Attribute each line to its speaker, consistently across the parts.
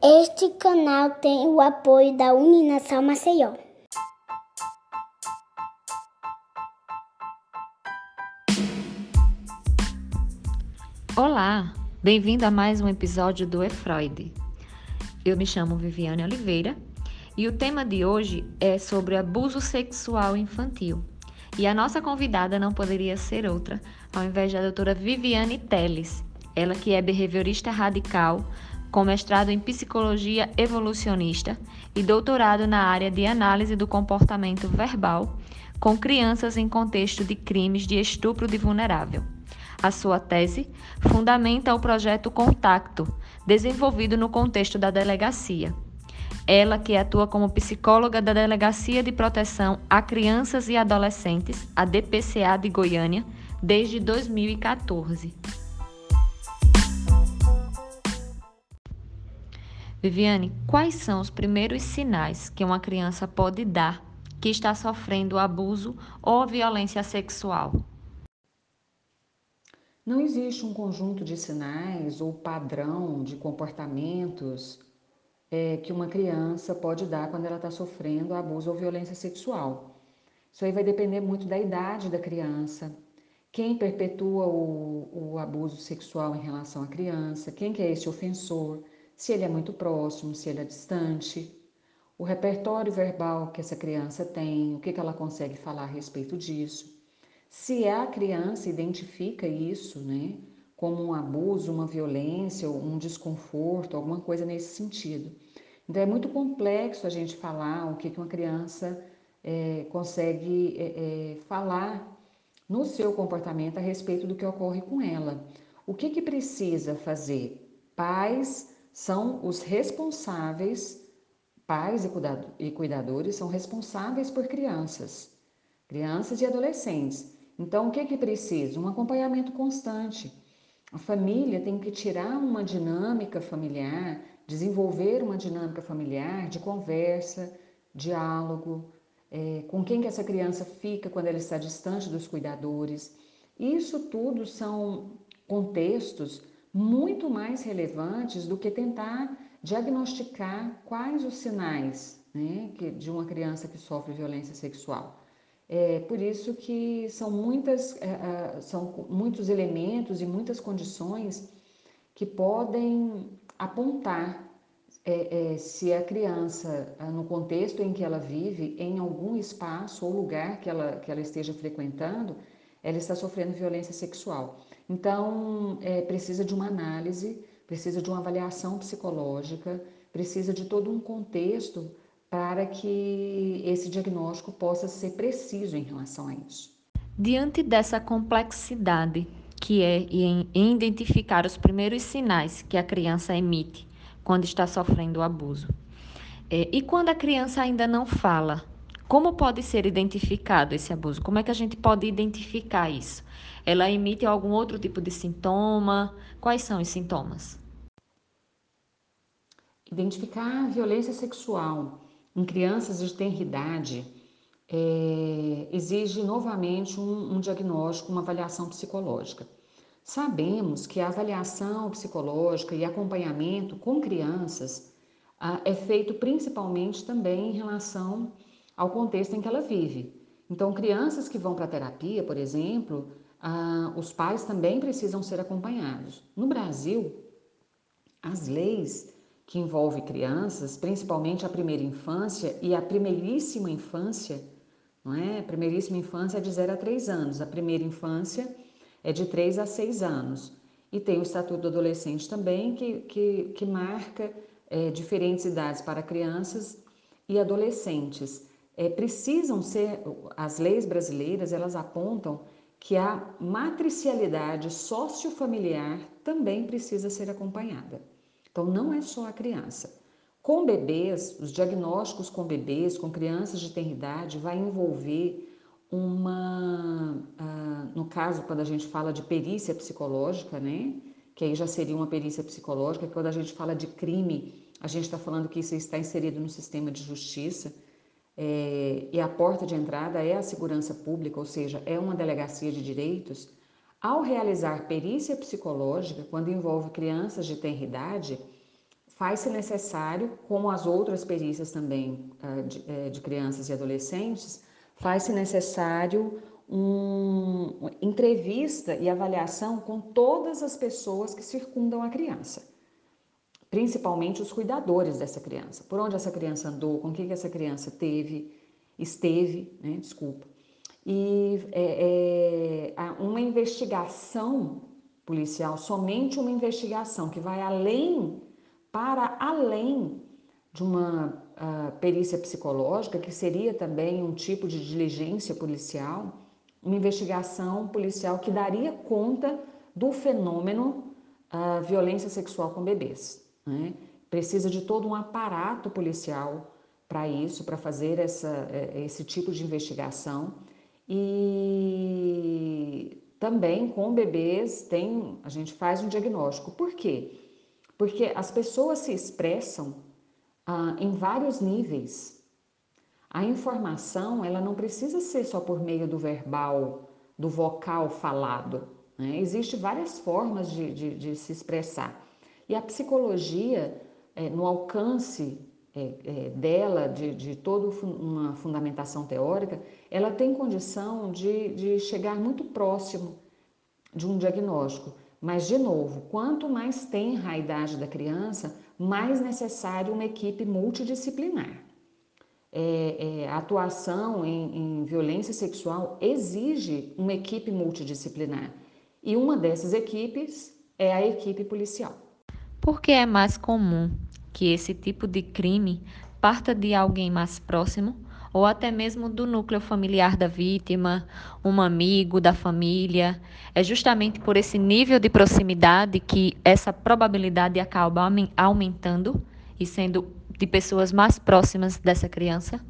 Speaker 1: Este canal tem o apoio da Uninação Maceió.
Speaker 2: Olá, bem-vindo a mais um episódio do E Freud. Eu me chamo Viviane Oliveira e o tema de hoje é sobre abuso sexual infantil. E a nossa convidada não poderia ser outra, ao invés da doutora Viviane Teles, ela que é behaviorista radical, com mestrado em psicologia evolucionista e doutorado na área de análise do comportamento verbal com crianças em contexto de crimes de estupro de vulnerável. A sua tese fundamenta o projeto Contacto, desenvolvido no contexto da delegacia. Ela que atua como psicóloga da Delegacia de Proteção a Crianças e Adolescentes, a DPCA de Goiânia, desde 2014. Viviane, quais são os primeiros sinais que uma criança pode dar que está sofrendo abuso ou violência sexual?
Speaker 3: Não existe um conjunto de sinais ou padrão de comportamentos é, que uma criança pode dar quando ela está sofrendo abuso ou violência sexual. Isso aí vai depender muito da idade da criança, quem perpetua o, o abuso sexual em relação à criança, quem que é esse ofensor se ele é muito próximo, se ele é distante, o repertório verbal que essa criança tem, o que, que ela consegue falar a respeito disso. Se a criança identifica isso, né, como um abuso, uma violência, um desconforto, alguma coisa nesse sentido. Então é muito complexo a gente falar o que, que uma criança é, consegue é, é, falar no seu comportamento a respeito do que ocorre com ela. O que, que precisa fazer? Pais são os responsáveis, pais e cuidadores são responsáveis por crianças, crianças e adolescentes. Então, o que, que precisa? Um acompanhamento constante. A família tem que tirar uma dinâmica familiar, desenvolver uma dinâmica familiar de conversa, diálogo, é, com quem que essa criança fica quando ela está distante dos cuidadores. Isso tudo são contextos muito mais relevantes do que tentar diagnosticar quais os sinais né, de uma criança que sofre violência sexual. É por isso que são, muitas, é, é, são muitos elementos e muitas condições que podem apontar é, é, se a criança, no contexto em que ela vive, em algum espaço ou lugar que ela, que ela esteja frequentando, ela está sofrendo violência sexual. Então, é, precisa de uma análise, precisa de uma avaliação psicológica, precisa de todo um contexto para que esse diagnóstico possa ser preciso em relação a isso.
Speaker 2: Diante dessa complexidade que é em identificar os primeiros sinais que a criança emite quando está sofrendo o abuso, é, e quando a criança ainda não fala, como pode ser identificado esse abuso? Como é que a gente pode identificar isso? Ela emite algum outro tipo de sintoma? Quais são os sintomas?
Speaker 3: Identificar a violência sexual em crianças de tenra idade é, exige novamente um, um diagnóstico, uma avaliação psicológica. Sabemos que a avaliação psicológica e acompanhamento com crianças ah, é feito principalmente também em relação ao contexto em que ela vive. Então, crianças que vão para terapia, por exemplo, ah, os pais também precisam ser acompanhados. No Brasil, as leis que envolvem crianças, principalmente a primeira infância e a primeiríssima infância, não é? A primeiríssima infância é de 0 a 3 anos, a primeira infância é de 3 a 6 anos. E tem o Estatuto do Adolescente também, que, que, que marca é, diferentes idades para crianças e adolescentes é, precisam ser, as leis brasileiras, elas apontam que a matricialidade sociofamiliar também precisa ser acompanhada. Então, não é só a criança. Com bebês, os diagnósticos com bebês, com crianças de tenridade, vai envolver uma, uh, no caso, quando a gente fala de perícia psicológica, né? Que aí já seria uma perícia psicológica, quando a gente fala de crime, a gente está falando que isso está inserido no sistema de justiça é, e a porta de entrada é a segurança pública, ou seja, é uma delegacia de direitos, ao realizar perícia psicológica, quando envolve crianças de tenra idade, faz-se necessário, como as outras perícias também uh, de, uh, de, crianças e adolescentes, faz-se necessário uma entrevista e avaliação com todas as pessoas que circundam a criança, principalmente os cuidadores dessa criança, por onde essa criança andou, com o que essa criança teve, esteve, né, desculpa. E é, é, uma investigação policial, somente uma investigação que vai além para além de uma uh, perícia psicológica, que seria também um tipo de diligência policial, uma investigação policial que daria conta do fenômeno uh, violência sexual com bebês. Né? Precisa de todo um aparato policial para isso, para fazer essa, eh, esse tipo de investigação. E também com bebês tem, a gente faz um diagnóstico. Por quê? porque as pessoas se expressam ah, em vários níveis. A informação ela não precisa ser só por meio do verbal, do vocal falado. Né? Existem várias formas de, de, de, se expressar. E a psicologia, é, no alcance é, é, dela, de, de toda uma fundamentação teórica, ela tem condição de, de chegar muito próximo de um diagnóstico. Mas, de novo, quanto mais tenra a idade da criança, mais necessário uma equipe multidisciplinar. É, é, a atuação em, em violência sexual exige uma equipe multidisciplinar. E uma dessas equipes é a equipe policial.
Speaker 2: Por que é mais comum que esse tipo de crime parta de alguém mais próximo ou até mesmo do núcleo familiar da vítima, um amigo da família. É justamente por esse nível de proximidade que essa probabilidade acaba aumentando e sendo de pessoas mais próximas dessa criança?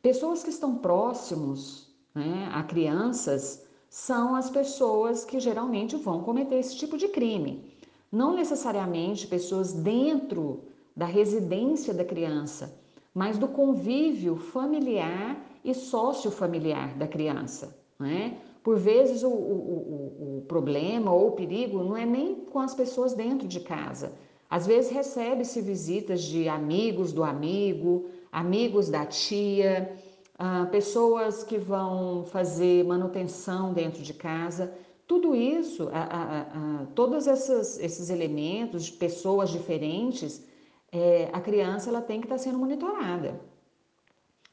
Speaker 3: Pessoas que estão próximos né, a crianças são as pessoas que geralmente vão cometer esse tipo de crime. Não necessariamente pessoas dentro da residência da criança, mas do convívio familiar e sociofamiliar da criança. Né? Por vezes o, o, o, problema ou o perigo não é nem com as pessoas dentro de casa. Às vezes recebe-se visitas de amigos do amigo, amigos da tia, uh, pessoas que vão fazer manutenção dentro de casa. Tudo isso, uh, uh, todos esses, esses elementos, pessoas diferentes, é, a criança ela tem que estar tá sendo monitorada.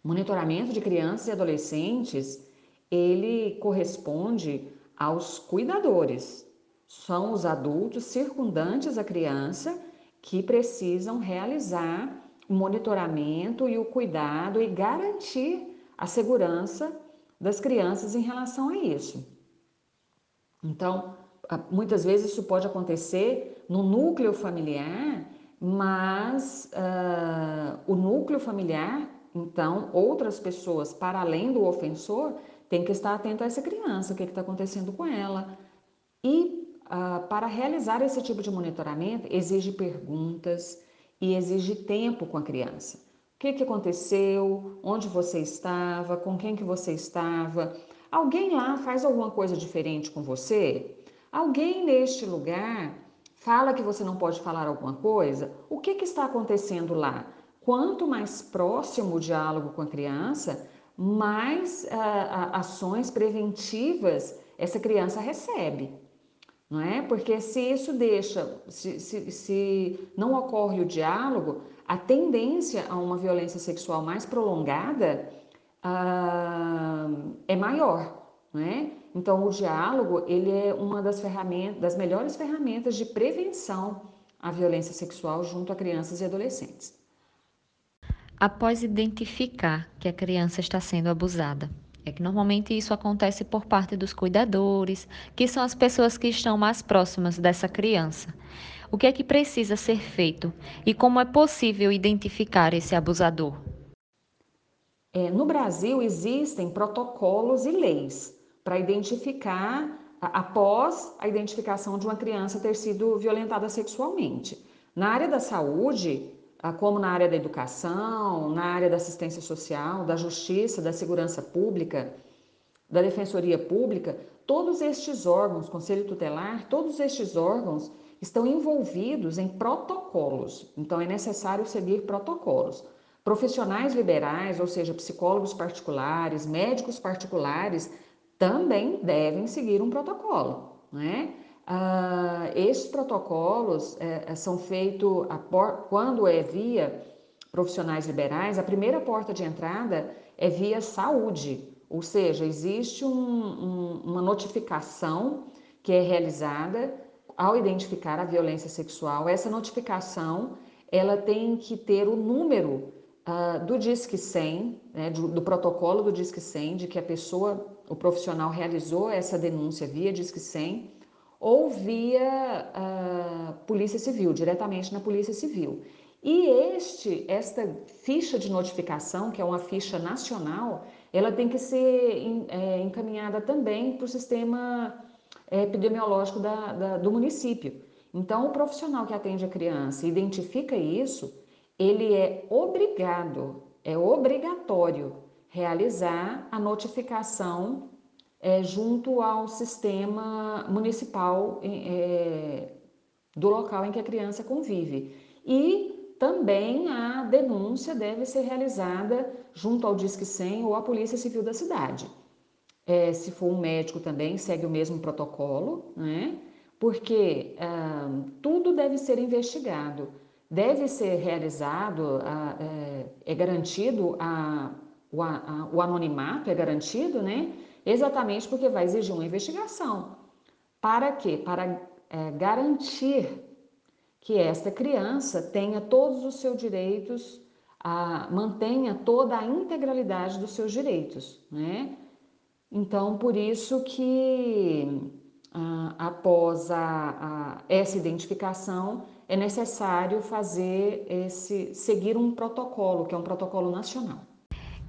Speaker 3: Monitoramento de crianças e adolescentes, ele corresponde aos cuidadores. São os adultos circundantes à criança que precisam realizar o monitoramento e o cuidado e garantir a segurança das crianças em relação a isso. Então, muitas vezes isso pode acontecer no núcleo familiar mas uh, o núcleo familiar, então, outras pessoas para além do ofensor, tem que estar atento a essa criança, o que está acontecendo com ela. E uh, para realizar esse tipo de monitoramento, exige perguntas e exige tempo com a criança. O que, que aconteceu? Onde você estava? Com quem que você estava? Alguém lá faz alguma coisa diferente com você? Alguém neste lugar fala que você não pode falar alguma coisa, o que, que está acontecendo lá? Quanto mais próximo o diálogo com a criança, mais uh, ações preventivas essa criança recebe. Não é? Porque se isso deixa, se, se, se não ocorre o diálogo, a tendência a uma violência sexual mais prolongada uh, é maior. Não é? Então, o diálogo ele é uma das ferramentas, das melhores ferramentas de prevenção à violência sexual junto a crianças e adolescentes.
Speaker 2: Após identificar que a criança está sendo abusada, é que normalmente isso acontece por parte dos cuidadores, que são as pessoas que estão mais próximas dessa criança. O que é que precisa ser feito e como é possível identificar esse abusador?
Speaker 3: É, no Brasil existem protocolos e leis para identificar após a identificação de uma criança ter sido violentada sexualmente. Na área da saúde, como na área da educação, na área da assistência social, da justiça, da segurança pública, da defensoria pública, todos estes órgãos, conselho tutelar, todos estes órgãos estão envolvidos em protocolos. Então, é necessário seguir protocolos. Profissionais liberais, ou seja, psicólogos particulares, médicos particulares, também devem seguir um protocolo. Né? Esses protocolos é, são feitos quando é via profissionais liberais, a primeira porta de entrada é via saúde, ou seja, existe um, um, uma notificação que é realizada ao identificar a violência sexual. Essa notificação ela tem que ter o número uh, do Disque 100, né, do, do, protocolo do Disque 100, de que a pessoa, o profissional realizou essa denúncia via Disque 100 ou via uh, Polícia Civil, diretamente na Polícia Civil. E este, esta ficha de notificação, que é uma ficha nacional, ela tem que ser é, encaminhada também para o sistema é, epidemiológico da, da, do município. Então, o profissional que atende a criança identifica isso, ele é obrigado, é obrigatório realizar a notificação é, junto ao sistema municipal é, do local em que a criança convive. E também a denúncia deve ser realizada junto ao Disque 100 ou à Polícia Civil da cidade. É, se for um médico também, segue o mesmo protocolo, né? porque ah, tudo deve ser investigado, deve ser realizado, ah, é, é, garantido a, o, a, o anonimato, é garantido, né? Exatamente porque vai exigir uma investigação. Para quê? Para é, garantir que esta criança tenha todos os seus direitos, a, mantenha toda a integralidade dos seus direitos, né? Então, por isso que a, após a, essa identificação é necessário fazer esse seguir um protocolo, que é um protocolo nacional.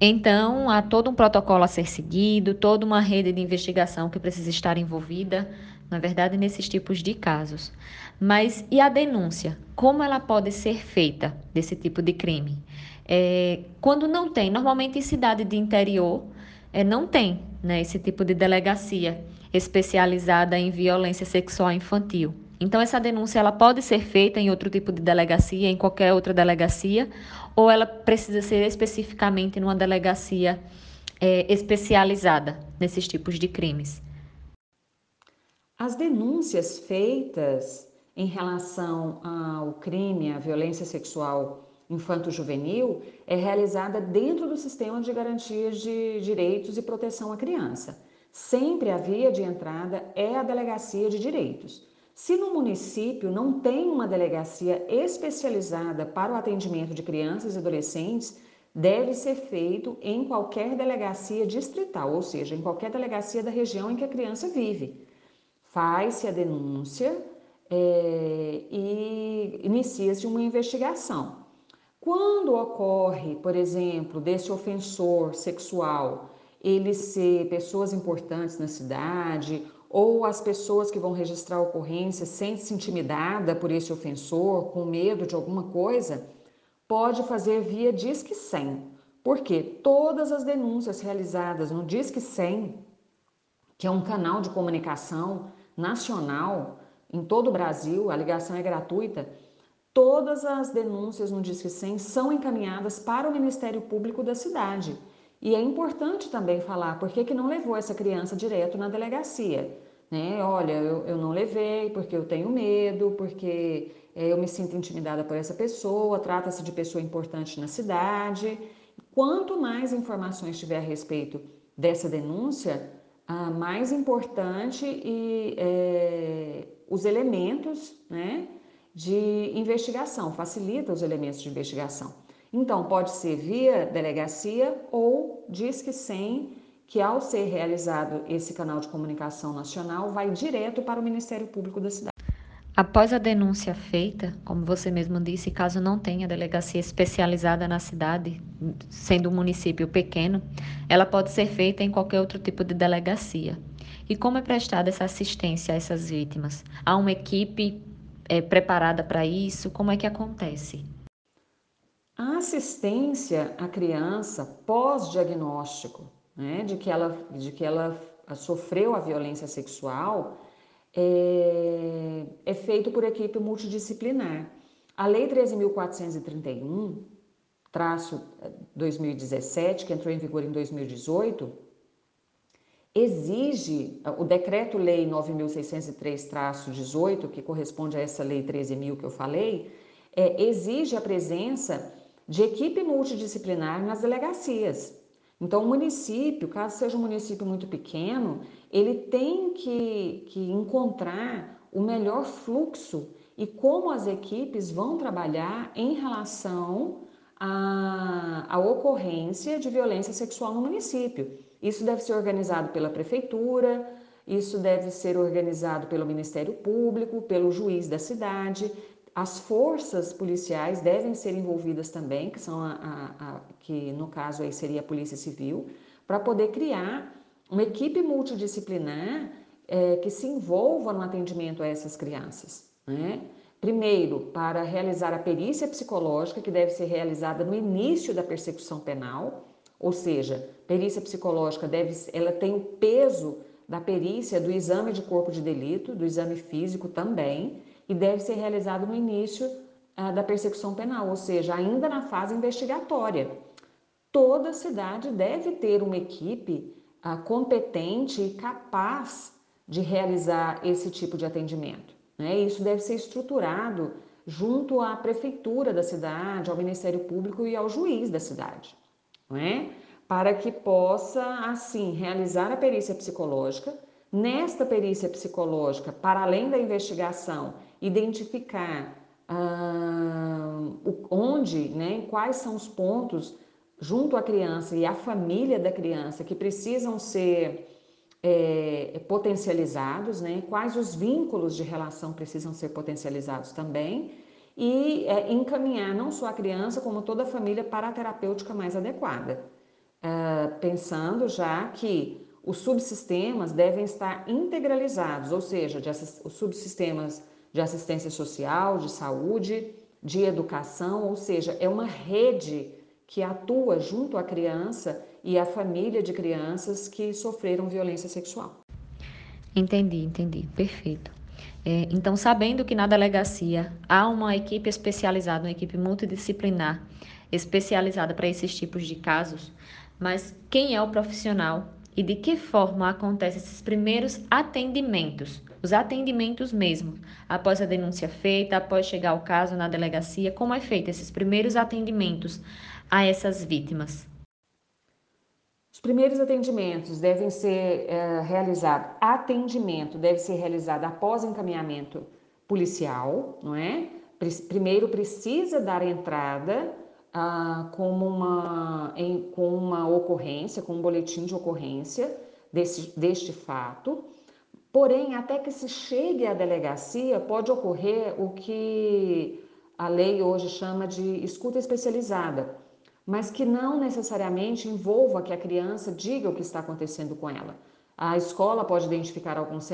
Speaker 2: Então, há todo um protocolo a ser seguido, toda uma rede de investigação que precisa estar envolvida na verdade, nesses tipos de casos. Mas e a denúncia? Como ela pode ser feita desse tipo de crime? É, quando não tem, normalmente em cidade de interior, é, não tem né, esse tipo de delegacia especializada em violência sexual infantil. Então, essa denúncia ela pode ser feita em outro tipo de delegacia, em qualquer outra delegacia, ou ela precisa ser especificamente numa delegacia é, especializada nesses tipos de crimes.
Speaker 3: As denúncias feitas em relação ao crime, à violência sexual infanto-juvenil, é realizada dentro do sistema de garantias de direitos e proteção à criança. Sempre a via de entrada é a delegacia de direitos. Se no município não tem uma delegacia especializada para o atendimento de crianças e adolescentes, deve ser feito em qualquer delegacia distrital, ou seja, em qualquer delegacia da região em que a criança vive faz-se a denúncia é, e inicia-se uma investigação. Quando ocorre, por exemplo, desse ofensor sexual, ele ser pessoas importantes na cidade, ou as pessoas que vão registrar a ocorrência sentem-se intimidada por esse ofensor, com medo de alguma coisa, pode fazer via Disque 100, porque todas as denúncias realizadas no Disque 100, que é um canal de comunicação nacional, em todo o Brasil, a ligação é gratuita, todas as denúncias no Disque 100 são encaminhadas para o Ministério Público da cidade. E é importante também falar por que, que não levou essa criança direto na delegacia. Né? Olha, eu, eu não levei porque eu tenho medo, porque é, eu me sinto intimidada por essa pessoa, trata-se de pessoa importante na cidade. Quanto mais informações tiver a respeito dessa denúncia, a mais importante e é, os elementos né, de investigação, facilita os elementos de investigação. Então, pode ser via delegacia ou Disque 100, que ao ser realizado esse canal de comunicação nacional, vai direto para o Ministério Público da cidade.
Speaker 2: Após a denúncia feita, como você mesmo disse, caso não tenha delegacia especializada na cidade, sendo um município pequeno, ela pode ser feita em qualquer outro tipo de delegacia. E como é prestada essa assistência a essas vítimas? Há uma equipe é, preparada para isso? Como é que acontece?
Speaker 3: A assistência à criança pós-diagnóstico, né, de que ela, de que ela sofreu a violência sexual, é, é feito por equipe multidisciplinar. A Lei 13.431, traço 2017, que entrou em vigor em 2018, exige, o Decreto-Lei 9.603-18, que corresponde a essa Lei 13.000 que eu falei, é, exige a presença de equipe multidisciplinar nas delegacias. Então, o município, caso seja um município muito pequeno, ele tem que, que encontrar o melhor fluxo e como as equipes vão trabalhar em relação à, à ocorrência de violência sexual no município. Isso deve ser organizado pela prefeitura, isso deve ser organizado pelo Ministério Público, pelo juiz da cidade. As forças policiais devem ser envolvidas também, que são a, a, a que no caso aí seria a Polícia Civil, para poder criar uma equipe multidisciplinar é, que se envolva no atendimento a essas crianças. Né? Primeiro, para realizar a perícia psicológica, que deve ser realizada no início da persecução penal, ou seja, perícia psicológica deve, ela tem o peso da perícia do exame de corpo de delito, do exame físico também, e deve ser realizado no início ah, da persecução penal, ou seja, ainda na fase investigatória. Toda cidade deve ter uma equipe ah, competente e capaz de realizar esse tipo de atendimento. Né? Isso deve ser estruturado junto à prefeitura da cidade, ao Ministério Público e ao juiz da cidade, é? para que possa, assim, realizar a perícia psicológica. Nesta perícia psicológica, para além da investigação, identificar ah, onde, né, quais são os pontos junto à criança e à família da criança que precisam ser é, potencializados, né? quais os vínculos de relação precisam ser potencializados também, e é, encaminhar não só a criança, como toda a família para a terapêutica mais adequada. É, pensando já que os subsistemas devem estar integralizados, ou seja, de, os subsistemas de assistência social, de saúde, de educação, ou seja, é uma rede que atua junto à criança e à família de crianças que sofreram violência sexual.
Speaker 2: Entendi, entendi, perfeito. É, então, sabendo que na delegacia há uma equipe especializada, uma equipe multidisciplinar especializada para esses tipos de casos, mas quem é o profissional e de que forma acontecem esses primeiros atendimentos, os atendimentos mesmo, após a denúncia feita, após chegar o caso na delegacia, como é feito esses primeiros atendimentos a essas vítimas?
Speaker 3: Os primeiros atendimentos devem ser é, realizados, atendimento deve ser realizado após encaminhamento policial, não é? Primeiro precisa dar entrada ah, como uma, em, com uma ocorrência, com um boletim de ocorrência desse, deste fato. Porém, até que se chegue à delegacia, pode ocorrer o que a lei hoje chama de escuta especializada, mas que não necessariamente envolva que a criança diga o que está acontecendo com ela. A escola pode identificar alguns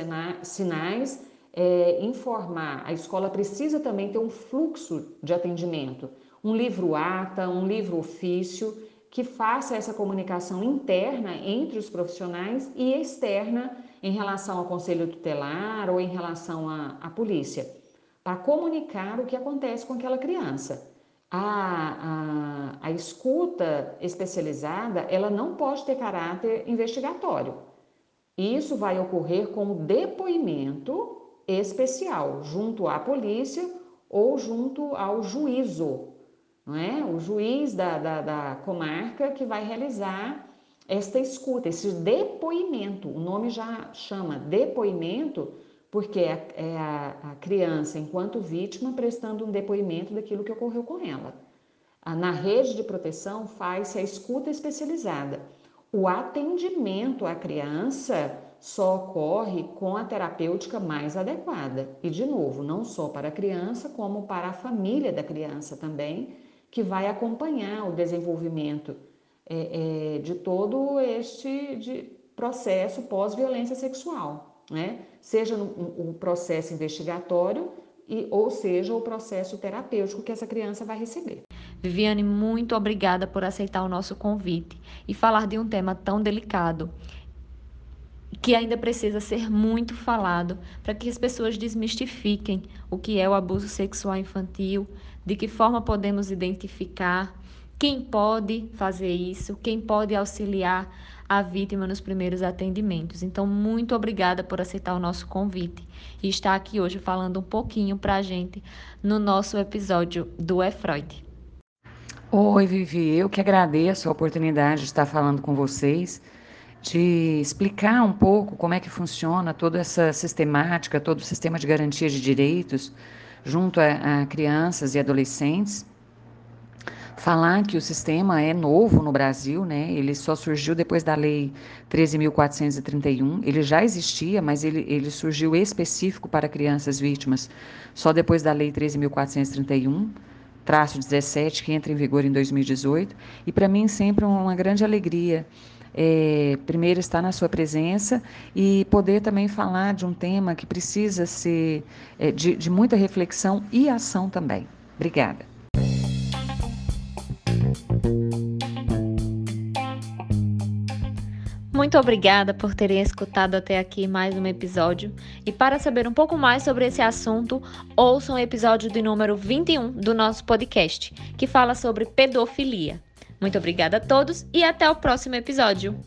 Speaker 3: sinais, é, informar. A escola precisa também ter um fluxo de atendimento, um livro ata, um livro ofício, que faça essa comunicação interna entre os profissionais e externa em relação ao conselho tutelar ou em relação à, à polícia, para comunicar o que acontece com aquela criança a, a, a escuta especializada ela não pode ter caráter investigatório. Isso vai ocorrer com depoimento especial junto à polícia ou junto ao juízo, não é? O juiz da, da, da comarca que vai realizar esta escuta, esse depoimento. O nome já chama depoimento porque é, é a, a criança, enquanto vítima, prestando um depoimento daquilo que ocorreu com ela. Na rede de proteção faz-se a escuta especializada. O atendimento à criança só ocorre com a terapêutica mais adequada. E, de novo, não só para a criança, como para a família da criança também, que vai acompanhar o desenvolvimento é, é, de todo este de processo pós-violência sexual né? seja o processo investigatório e, ou seja o processo terapêutico que essa criança vai receber.
Speaker 2: Viviane, muito obrigada por aceitar o nosso convite e falar de um tema tão delicado que ainda precisa ser muito falado para que as pessoas desmistifiquem o que é o abuso sexual infantil, de que forma podemos identificar, quem pode fazer isso, quem pode auxiliar a vítima nos primeiros atendimentos. Então, muito obrigada por aceitar o nosso convite e estar aqui hoje falando um pouquinho para a gente no nosso episódio do E Freud.
Speaker 3: Oi, Vivi, eu que agradeço a oportunidade de estar falando com vocês, de explicar um pouco como é que funciona toda essa sistemática, todo o sistema de garantia de direitos junto a, a crianças e adolescentes falar que o sistema é novo no Brasil, né? Ele só surgiu depois da lei 13.431. Ele já existia, mas ele, ele surgiu específico para crianças vítimas só depois da lei 13.431 traço 17, que entra em vigor em 2018. E para mim sempre uma grande alegria é, primeiro estar na sua presença e poder também falar de um tema que precisa ser é, de, de muita reflexão e ação também. Obrigada.
Speaker 2: Muito obrigada por terem escutado até aqui mais um episódio. E para saber um pouco mais sobre esse assunto, ouçam o episódio de número 21 do nosso podcast, que fala sobre pedofilia. Muito obrigada a todos e até o próximo episódio.